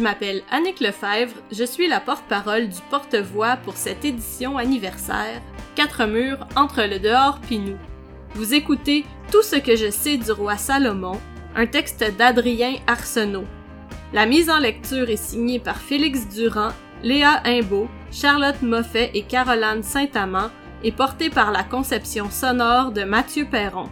Je m'appelle Annick Lefebvre, je suis la porte-parole du porte-voix pour cette édition anniversaire Quatre murs entre le dehors puis nous. Vous écoutez Tout ce que je sais du roi Salomon, un texte d'Adrien Arsenault. La mise en lecture est signée par Félix Durand, Léa Imbeau, Charlotte Moffet et Caroline Saint-Amand et portée par la conception sonore de Mathieu Perron.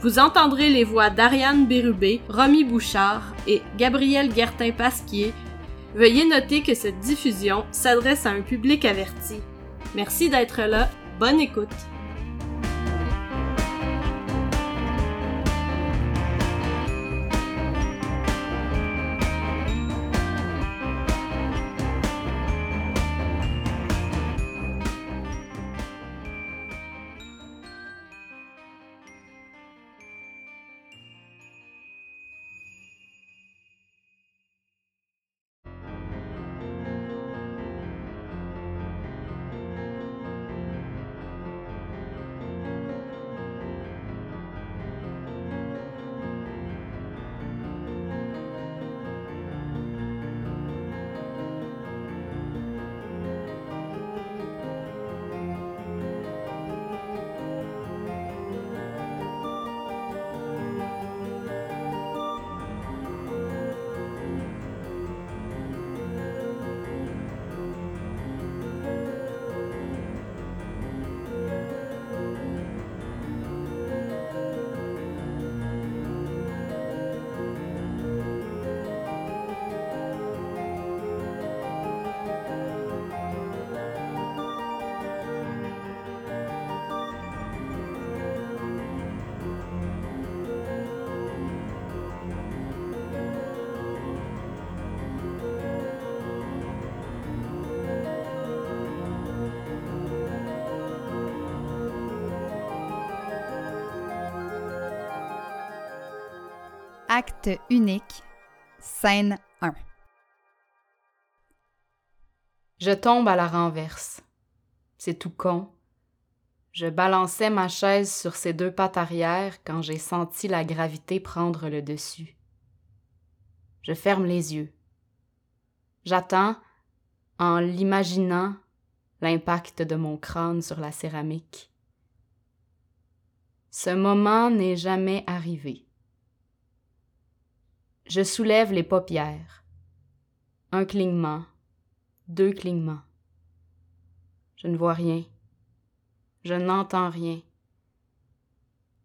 Vous entendrez les voix d'Ariane Bérubé, Romy Bouchard et Gabriel Guertin-Pasquier. Veuillez noter que cette diffusion s'adresse à un public averti. Merci d'être là. Bonne écoute. Unique, scène 1. Je tombe à la renverse. C'est tout con. Je balançais ma chaise sur ses deux pattes arrière quand j'ai senti la gravité prendre le dessus. Je ferme les yeux. J'attends, en l'imaginant, l'impact de mon crâne sur la céramique. Ce moment n'est jamais arrivé. Je soulève les paupières. Un clignement, deux clignements. Je ne vois rien. Je n'entends rien.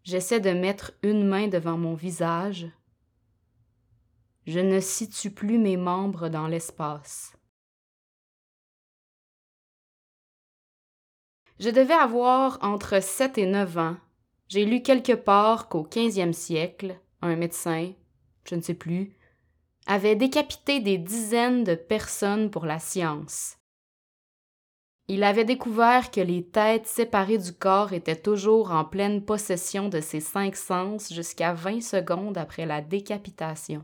J'essaie de mettre une main devant mon visage. Je ne situe plus mes membres dans l'espace. Je devais avoir entre sept et neuf ans. J'ai lu quelque part qu'au quinzième siècle, un médecin, je ne sais plus, avait décapité des dizaines de personnes pour la science. Il avait découvert que les têtes séparées du corps étaient toujours en pleine possession de ses cinq sens jusqu'à vingt secondes après la décapitation.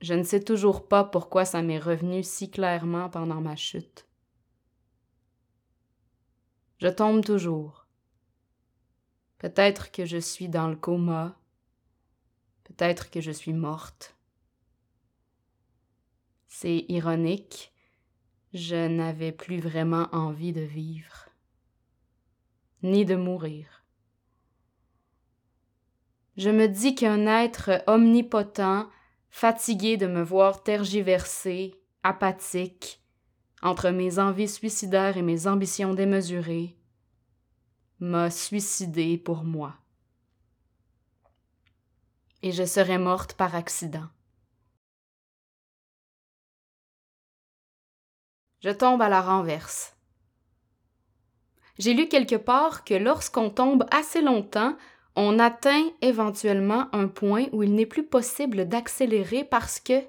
Je ne sais toujours pas pourquoi ça m'est revenu si clairement pendant ma chute. Je tombe toujours. Peut-être que je suis dans le coma, Peut-être que je suis morte. C'est ironique, je n'avais plus vraiment envie de vivre, ni de mourir. Je me dis qu'un être omnipotent, fatigué de me voir tergiverser, apathique, entre mes envies suicidaires et mes ambitions démesurées, m'a suicidé pour moi et je serais morte par accident. Je tombe à la renverse. J'ai lu quelque part que lorsqu'on tombe assez longtemps, on atteint éventuellement un point où il n'est plus possible d'accélérer parce que...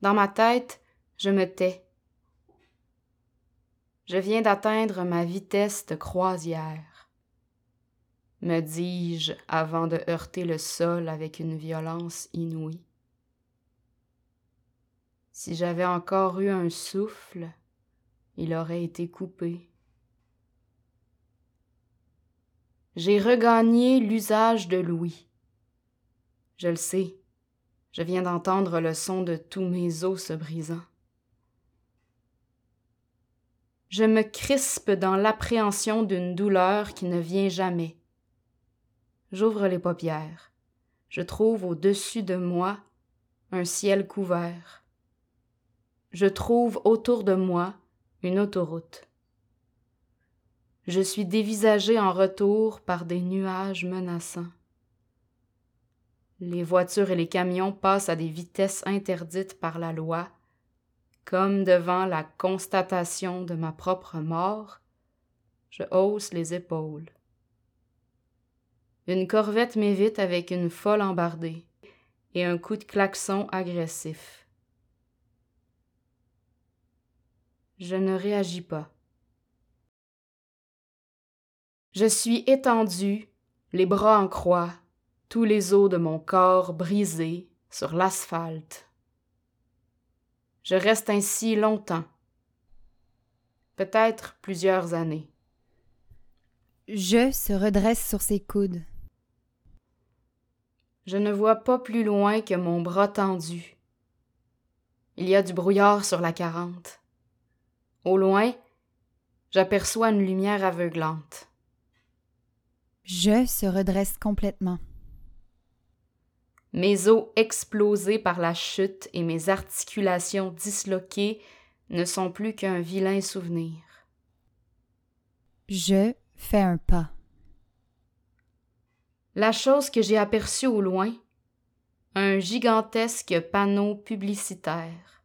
Dans ma tête, je me tais. Je viens d'atteindre ma vitesse de croisière me dis-je avant de heurter le sol avec une violence inouïe. Si j'avais encore eu un souffle, il aurait été coupé. J'ai regagné l'usage de l'ouïe. Je le sais. Je viens d'entendre le son de tous mes os se brisant. Je me crispe dans l'appréhension d'une douleur qui ne vient jamais. J'ouvre les paupières. Je trouve au-dessus de moi un ciel couvert. Je trouve autour de moi une autoroute. Je suis dévisagé en retour par des nuages menaçants. Les voitures et les camions passent à des vitesses interdites par la loi, comme devant la constatation de ma propre mort, je hausse les épaules. Une corvette m'évite avec une folle embardée et un coup de klaxon agressif. Je ne réagis pas. Je suis étendu, les bras en croix, tous les os de mon corps brisés sur l'asphalte. Je reste ainsi longtemps, peut-être plusieurs années. Je se redresse sur ses coudes. Je ne vois pas plus loin que mon bras tendu. Il y a du brouillard sur la quarante. Au loin, j'aperçois une lumière aveuglante. Je se redresse complètement. Mes os explosés par la chute et mes articulations disloquées ne sont plus qu'un vilain souvenir. Je fais un pas. La chose que j'ai aperçue au loin, un gigantesque panneau publicitaire.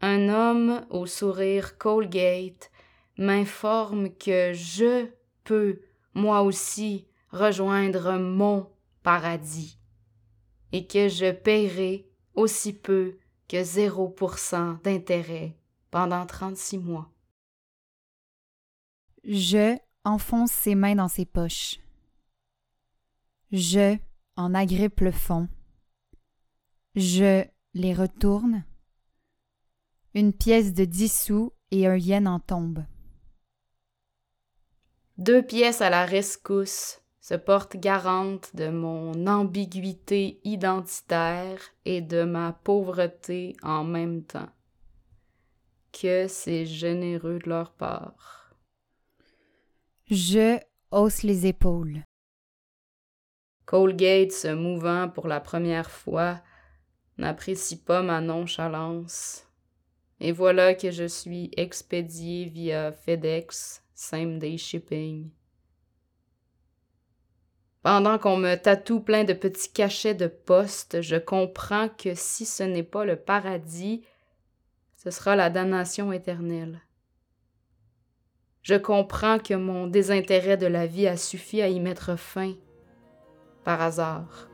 Un homme au sourire Colgate m'informe que je peux moi aussi rejoindre mon paradis, et que je paierai aussi peu que 0% d'intérêt pendant 36 mois. Je enfonce ses mains dans ses poches. Je en agrippe le fond. Je les retourne. Une pièce de dix sous et un yen en tombe. Deux pièces à la rescousse se portent garantes de mon ambiguïté identitaire et de ma pauvreté en même temps. Que c'est généreux de leur part. Je hausse les épaules. Colgate, se mouvant pour la première fois, n'apprécie pas ma nonchalance. Et voilà que je suis expédié via FedEx same day shipping. Pendant qu'on me tatoue plein de petits cachets de poste, je comprends que si ce n'est pas le paradis, ce sera la damnation éternelle. Je comprends que mon désintérêt de la vie a suffi à y mettre fin, par hasard.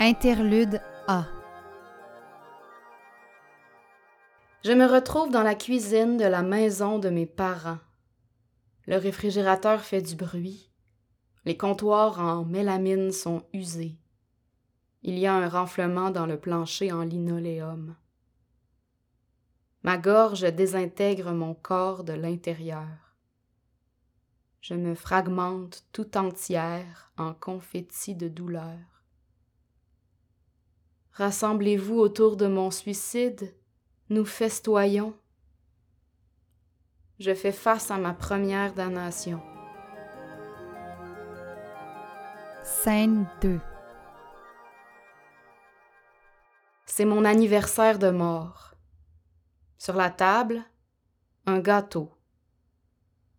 Interlude A. Je me retrouve dans la cuisine de la maison de mes parents. Le réfrigérateur fait du bruit. Les comptoirs en mélamine sont usés. Il y a un renflement dans le plancher en linoléum. Ma gorge désintègre mon corps de l'intérieur. Je me fragmente tout entière en confettis de douleur. Rassemblez-vous autour de mon suicide nous festoyons. Je fais face à ma première damnation. Scène 2 C'est mon anniversaire de mort. Sur la table, un gâteau.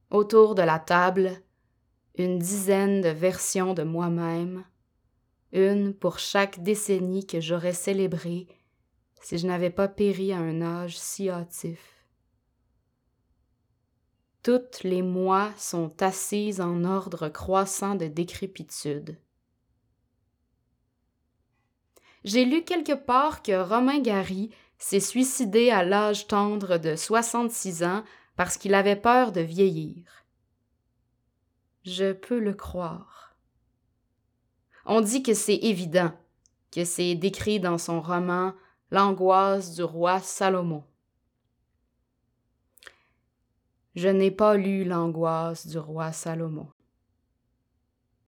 Autour de la table, une dizaine de versions de moi-même, une pour chaque décennie que j'aurais célébrée si je n'avais pas péri à un âge si hâtif. Toutes les mois sont assises en ordre croissant de décrépitude. J'ai lu quelque part que Romain Gary s'est suicidé à l'âge tendre de 66 ans parce qu'il avait peur de vieillir. Je peux le croire. On dit que c'est évident, que c'est décrit dans son roman L'angoisse du roi Salomon. Je n'ai pas lu l'angoisse du roi Salomon.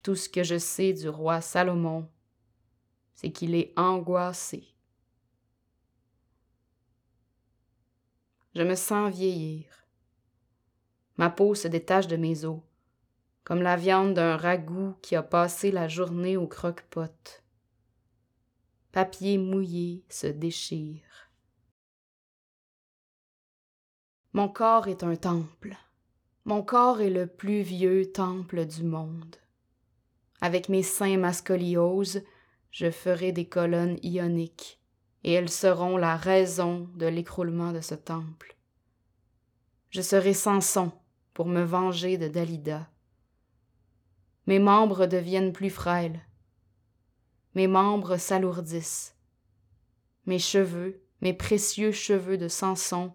Tout ce que je sais du roi Salomon, c'est qu'il est angoissé. Je me sens vieillir. Ma peau se détache de mes os, comme la viande d'un ragoût qui a passé la journée au croque-pot. Papier mouillé se déchire. Mon corps est un temple. Mon corps est le plus vieux temple du monde. Avec mes seins mascolioses, je ferai des colonnes ioniques, et elles seront la raison de l'écroulement de ce temple. Je serai Samson pour me venger de Dalida. Mes membres deviennent plus frêles. Mes membres s'alourdissent. Mes cheveux, mes précieux cheveux de Samson,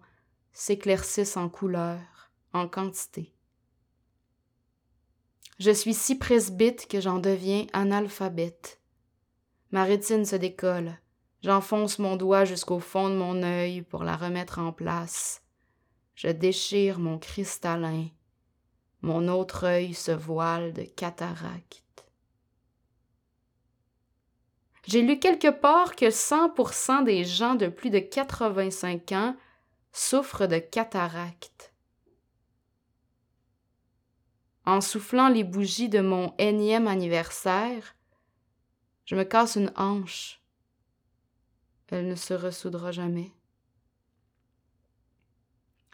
s'éclaircissent en couleur, en quantité. Je suis si presbyte que j'en deviens analphabète. Ma rétine se décolle. J'enfonce mon doigt jusqu'au fond de mon œil pour la remettre en place. Je déchire mon cristallin. Mon autre œil se voile de cataracte. J'ai lu quelque part que 100% des gens de plus de 85 ans souffrent de cataracte. En soufflant les bougies de mon énième anniversaire, je me casse une hanche. Elle ne se ressoudra jamais.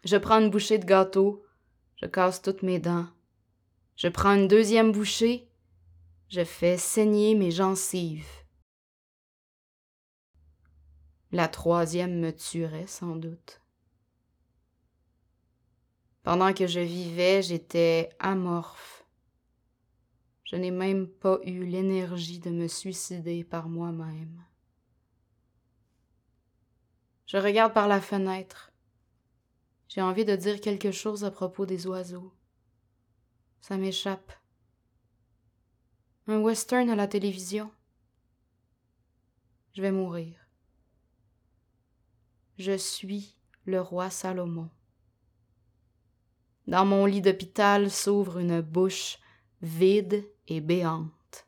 Je prends une bouchée de gâteau, je casse toutes mes dents. Je prends une deuxième bouchée, je fais saigner mes gencives. La troisième me tuerait sans doute. Pendant que je vivais, j'étais amorphe je n'ai même pas eu l'énergie de me suicider par moi-même. Je regarde par la fenêtre. J'ai envie de dire quelque chose à propos des oiseaux. Ça m'échappe. Un western à la télévision? Je vais mourir. Je suis le roi Salomon. Dans mon lit d'hôpital s'ouvre une bouche vide et béante.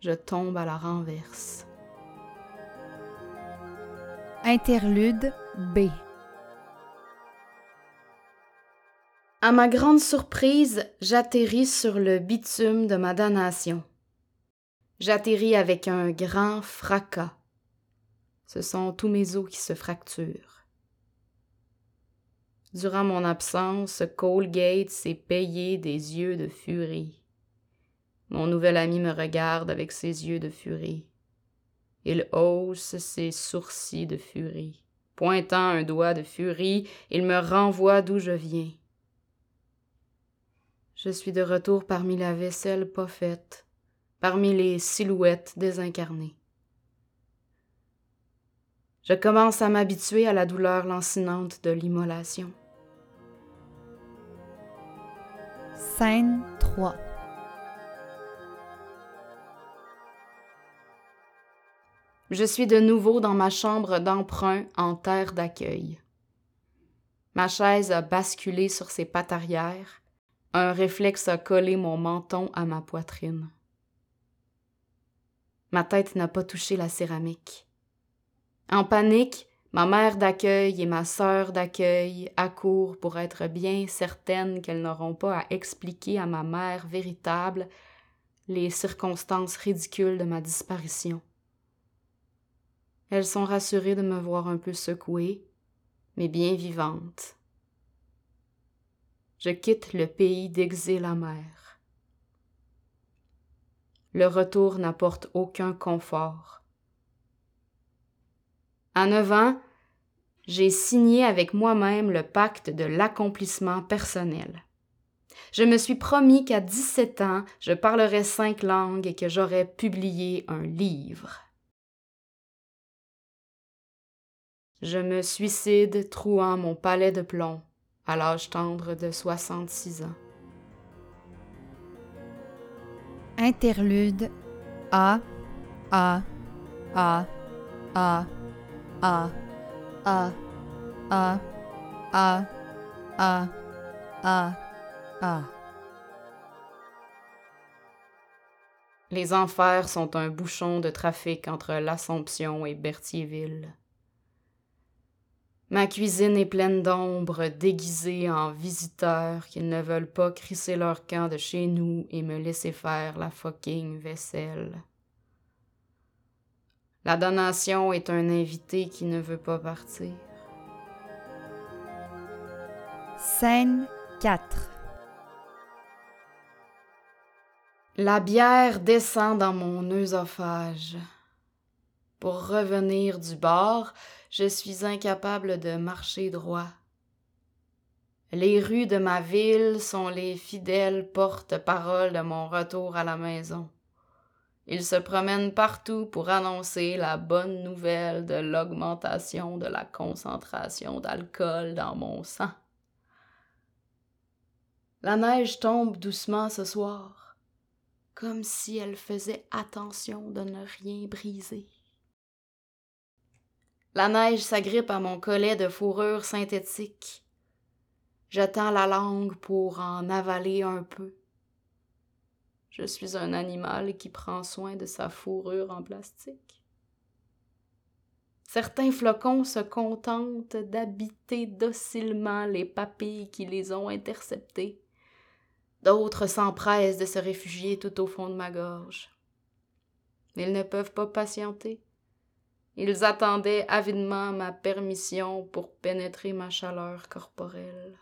Je tombe à la renverse. Interlude B. À ma grande surprise, j'atterris sur le bitume de ma damnation. J'atterris avec un grand fracas. Ce sont tous mes os qui se fracturent. Durant mon absence, Colgate s'est payé des yeux de furie. Mon nouvel ami me regarde avec ses yeux de furie. Il hausse ses sourcils de furie. Pointant un doigt de furie, il me renvoie d'où je viens. Je suis de retour parmi la vaisselle pas faite, parmi les silhouettes désincarnées. Je commence à m'habituer à la douleur lancinante de l'immolation. Scène 3 Je suis de nouveau dans ma chambre d'emprunt en terre d'accueil. Ma chaise a basculé sur ses pattes arrière. Un réflexe a collé mon menton à ma poitrine. Ma tête n'a pas touché la céramique. En panique, Ma mère d'accueil et ma sœur d'accueil accourent pour être bien certaines qu'elles n'auront pas à expliquer à ma mère véritable les circonstances ridicules de ma disparition. Elles sont rassurées de me voir un peu secouée, mais bien vivante. Je quitte le pays d'exil amer. Le retour n'apporte aucun confort. À neuf ans, j'ai signé avec moi-même le pacte de l'accomplissement personnel. Je me suis promis qu'à 17 ans, je parlerais cinq langues et que j'aurais publié un livre. Je me suicide trouant mon palais de plomb à l'âge tendre de 66 ans. Interlude A A A A a, a, a, a, a, a, a. Les enfers sont un bouchon de trafic entre l'Assomption et Berthierville. Ma cuisine est pleine d'ombres déguisées en visiteurs qui ne veulent pas crisser leur camp de chez nous et me laisser faire la fucking vaisselle. La donation est un invité qui ne veut pas partir. Scène 4 La bière descend dans mon œsophage. Pour revenir du bord, je suis incapable de marcher droit. Les rues de ma ville sont les fidèles porte-parole de mon retour à la maison. Ils se promènent partout pour annoncer la bonne nouvelle de l'augmentation de la concentration d'alcool dans mon sang. La neige tombe doucement ce soir, comme si elle faisait attention de ne rien briser. La neige s'agrippe à mon collet de fourrure synthétique. Je tends la langue pour en avaler un peu. Je suis un animal qui prend soin de sa fourrure en plastique. Certains flocons se contentent d'habiter docilement les papilles qui les ont interceptés. D'autres s'empressent de se réfugier tout au fond de ma gorge. Ils ne peuvent pas patienter. Ils attendaient avidement ma permission pour pénétrer ma chaleur corporelle.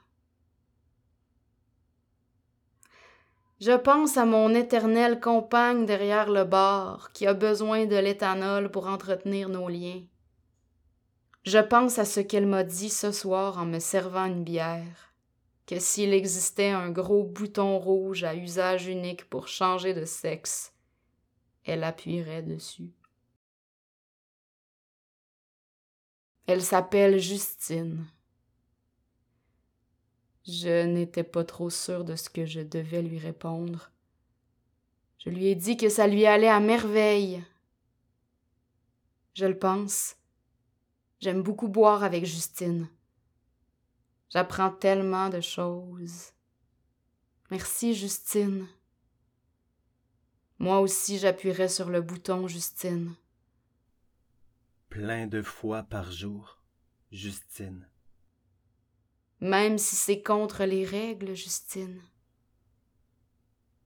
Je pense à mon éternelle compagne derrière le bar qui a besoin de l'éthanol pour entretenir nos liens. Je pense à ce qu'elle m'a dit ce soir en me servant une bière, que s'il existait un gros bouton rouge à usage unique pour changer de sexe, elle appuierait dessus. Elle s'appelle Justine. Je n'étais pas trop sûre de ce que je devais lui répondre. Je lui ai dit que ça lui allait à merveille. Je le pense. J'aime beaucoup boire avec Justine. J'apprends tellement de choses. Merci, Justine. Moi aussi, j'appuierai sur le bouton, Justine plein de fois par jour, Justine. Même si c'est contre les règles, Justine.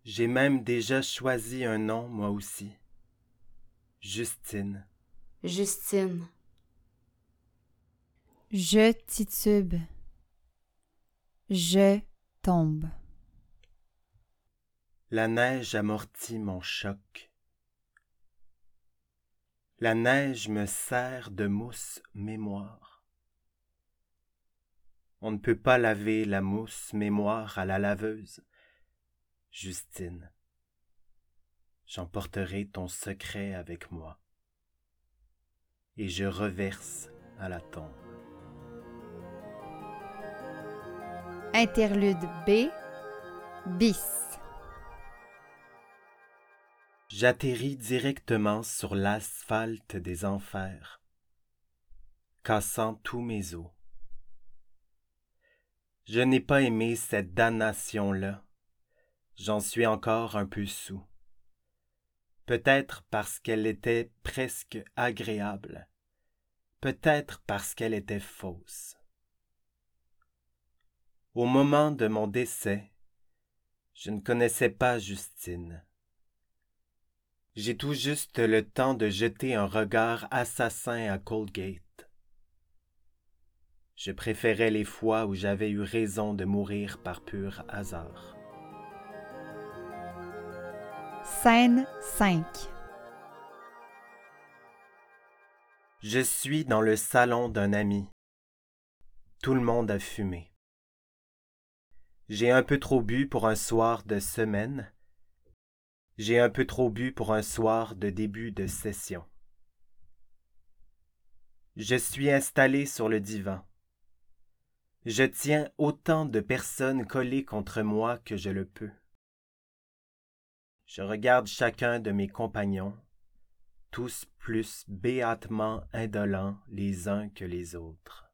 J'ai même déjà choisi un nom, moi aussi. Justine. Justine. Je titube. Je tombe. La neige amortit mon choc. La neige me sert de mousse mémoire. On ne peut pas laver la mousse mémoire à la laveuse. Justine, j'emporterai ton secret avec moi et je reverse à la tombe. Interlude B bis. J'atterris directement sur l'asphalte des enfers, cassant tous mes os. Je n'ai pas aimé cette damnation-là. J'en suis encore un peu sous. Peut-être parce qu'elle était presque agréable. Peut-être parce qu'elle était fausse. Au moment de mon décès, je ne connaissais pas Justine. J'ai tout juste le temps de jeter un regard assassin à Coldgate. Je préférais les fois où j'avais eu raison de mourir par pur hasard. Scène 5 Je suis dans le salon d'un ami. Tout le monde a fumé. J'ai un peu trop bu pour un soir de semaine, j'ai un peu trop bu pour un soir de début de session. Je suis installé sur le divan. Je tiens autant de personnes collées contre moi que je le peux. Je regarde chacun de mes compagnons, tous plus béatement indolents les uns que les autres.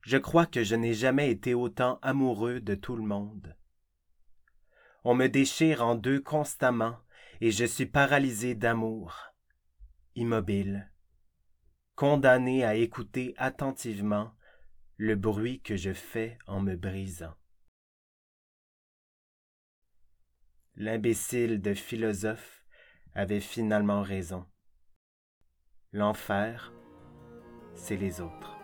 Je crois que je n'ai jamais été autant amoureux de tout le monde. On me déchire en deux constamment, et je suis paralysé d'amour, immobile, condamné à écouter attentivement le bruit que je fais en me brisant. L'imbécile de philosophe avait finalement raison. L'enfer, c'est les autres.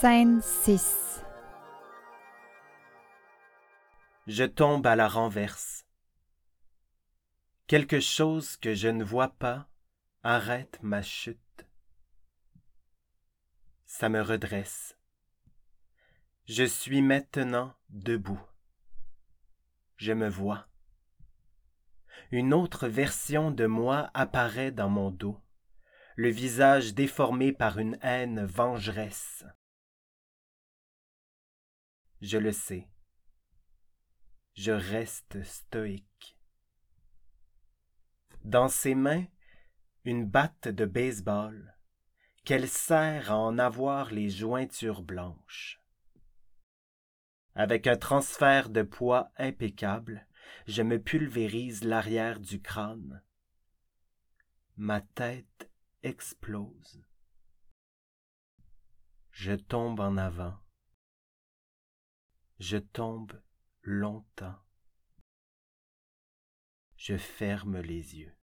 Scène 6 Je tombe à la renverse. Quelque chose que je ne vois pas arrête ma chute. Ça me redresse. Je suis maintenant debout. Je me vois. Une autre version de moi apparaît dans mon dos, le visage déformé par une haine vengeresse. Je le sais. Je reste stoïque. Dans ses mains, une batte de baseball qu'elle sert à en avoir les jointures blanches. Avec un transfert de poids impeccable, je me pulvérise l'arrière du crâne. Ma tête explose. Je tombe en avant. Je tombe longtemps. Je ferme les yeux.